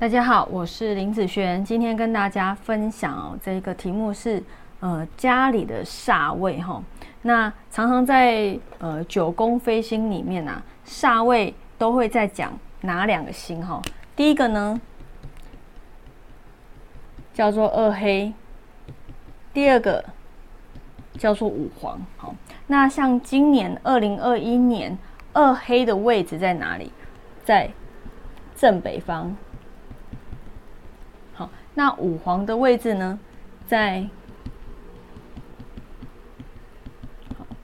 大家好，我是林子璇，今天跟大家分享哦这个题目是呃家里的煞位哈。那常常在呃九宫飞星里面啊，煞位都会在讲哪两个星哈？第一个呢叫做二黑，第二个叫做五黄。好，那像今年二零二一年二黑的位置在哪里？在正北方。那五黄的位置呢，在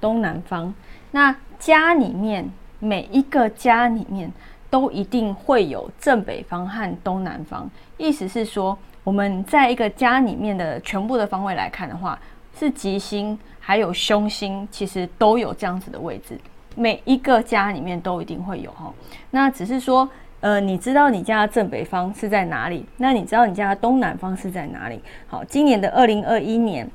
东南方。那家里面每一个家里面都一定会有正北方和东南方，意思是说，我们在一个家里面的全部的方位来看的话，是吉星还有凶星，其实都有这样子的位置，每一个家里面都一定会有哈。那只是说。呃，你知道你家的正北方是在哪里？那你知道你家的东南方是在哪里？好，今年的二零二一年，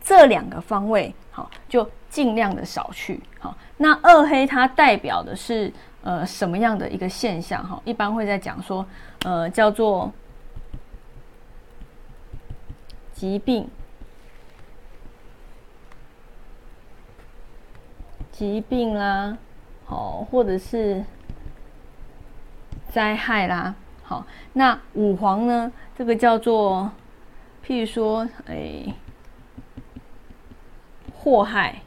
这两个方位好，就尽量的少去。好，那二黑它代表的是呃什么样的一个现象？哈，一般会在讲说，呃，叫做疾病、疾病啦，好，或者是。灾害啦，好，那五黄呢？这个叫做，譬如说，哎，祸害，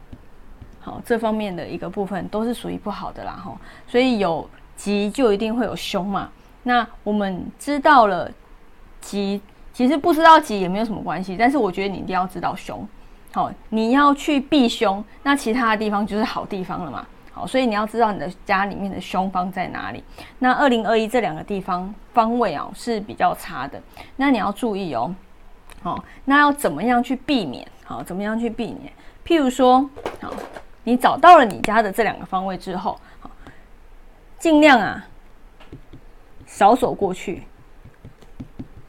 好，这方面的一个部分都是属于不好的啦，吼。所以有吉就一定会有凶嘛。那我们知道了吉，其实不知道吉也没有什么关系，但是我觉得你一定要知道凶，好，你要去避凶，那其他的地方就是好地方了嘛。好，所以你要知道你的家里面的凶方在哪里。那二零二一这两个地方方位啊是比较差的，那你要注意哦。好，那要怎么样去避免？好，怎么样去避免？譬如说，好，你找到了你家的这两个方位之后，好，尽量啊少走过去，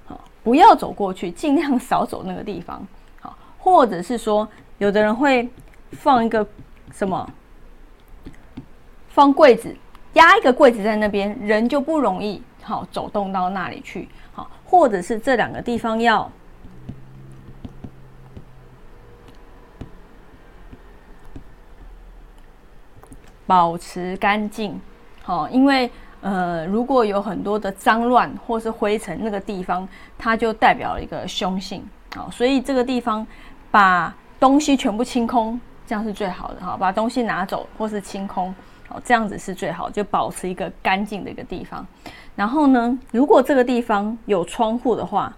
好，不要走过去，尽量少走那个地方。好，或者是说，有的人会放一个什么？放柜子，压一个柜子在那边，人就不容易好走动到那里去。好，或者是这两个地方要保持干净。好，因为呃，如果有很多的脏乱或是灰尘，那个地方它就代表了一个凶性。好，所以这个地方把东西全部清空，这样是最好的。哈，把东西拿走或是清空。好，这样子是最好，就保持一个干净的一个地方。然后呢，如果这个地方有窗户的话，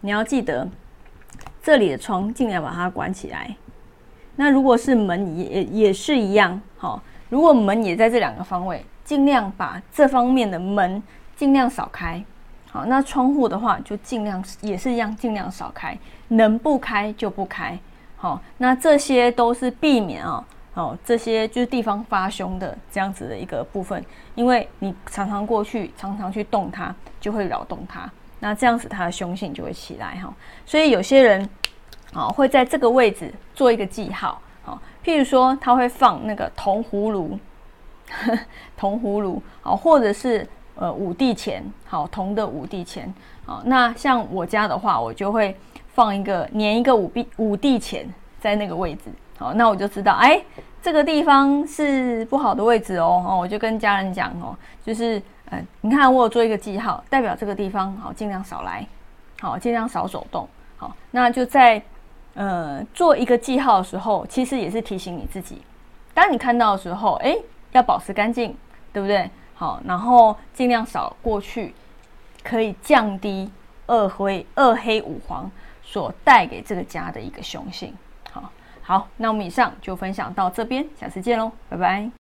你要记得这里的窗尽量把它关起来。那如果是门也也是一样，好，如果门也在这两个方位，尽量把这方面的门尽量少开。好，那窗户的话就尽量也是一样，尽量少开，能不开就不开。好，那这些都是避免啊。哦这些就是地方发凶的这样子的一个部分，因为你常常过去，常常去动它，就会扰动它，那这样子它的凶性就会起来哈。所以有些人，哦，会在这个位置做一个记号，好，譬如说他会放那个铜葫芦，铜葫芦，好，或者是呃五帝钱，好，铜的五帝钱，好，那像我家的话，我就会放一个粘一个五帝五帝钱在那个位置。好，那我就知道，哎，这个地方是不好的位置哦。哦，我就跟家人讲哦，就是，嗯，你看我有做一个记号，代表这个地方好，尽量少来，好，尽量少走动。好，那就在，呃，做一个记号的时候，其实也是提醒你自己，当你看到的时候，哎，要保持干净，对不对？好，然后尽量少过去，可以降低二灰、二黑、五黄所带给这个家的一个凶性。好。那我们以上就分享到这边，下次见喽，拜拜。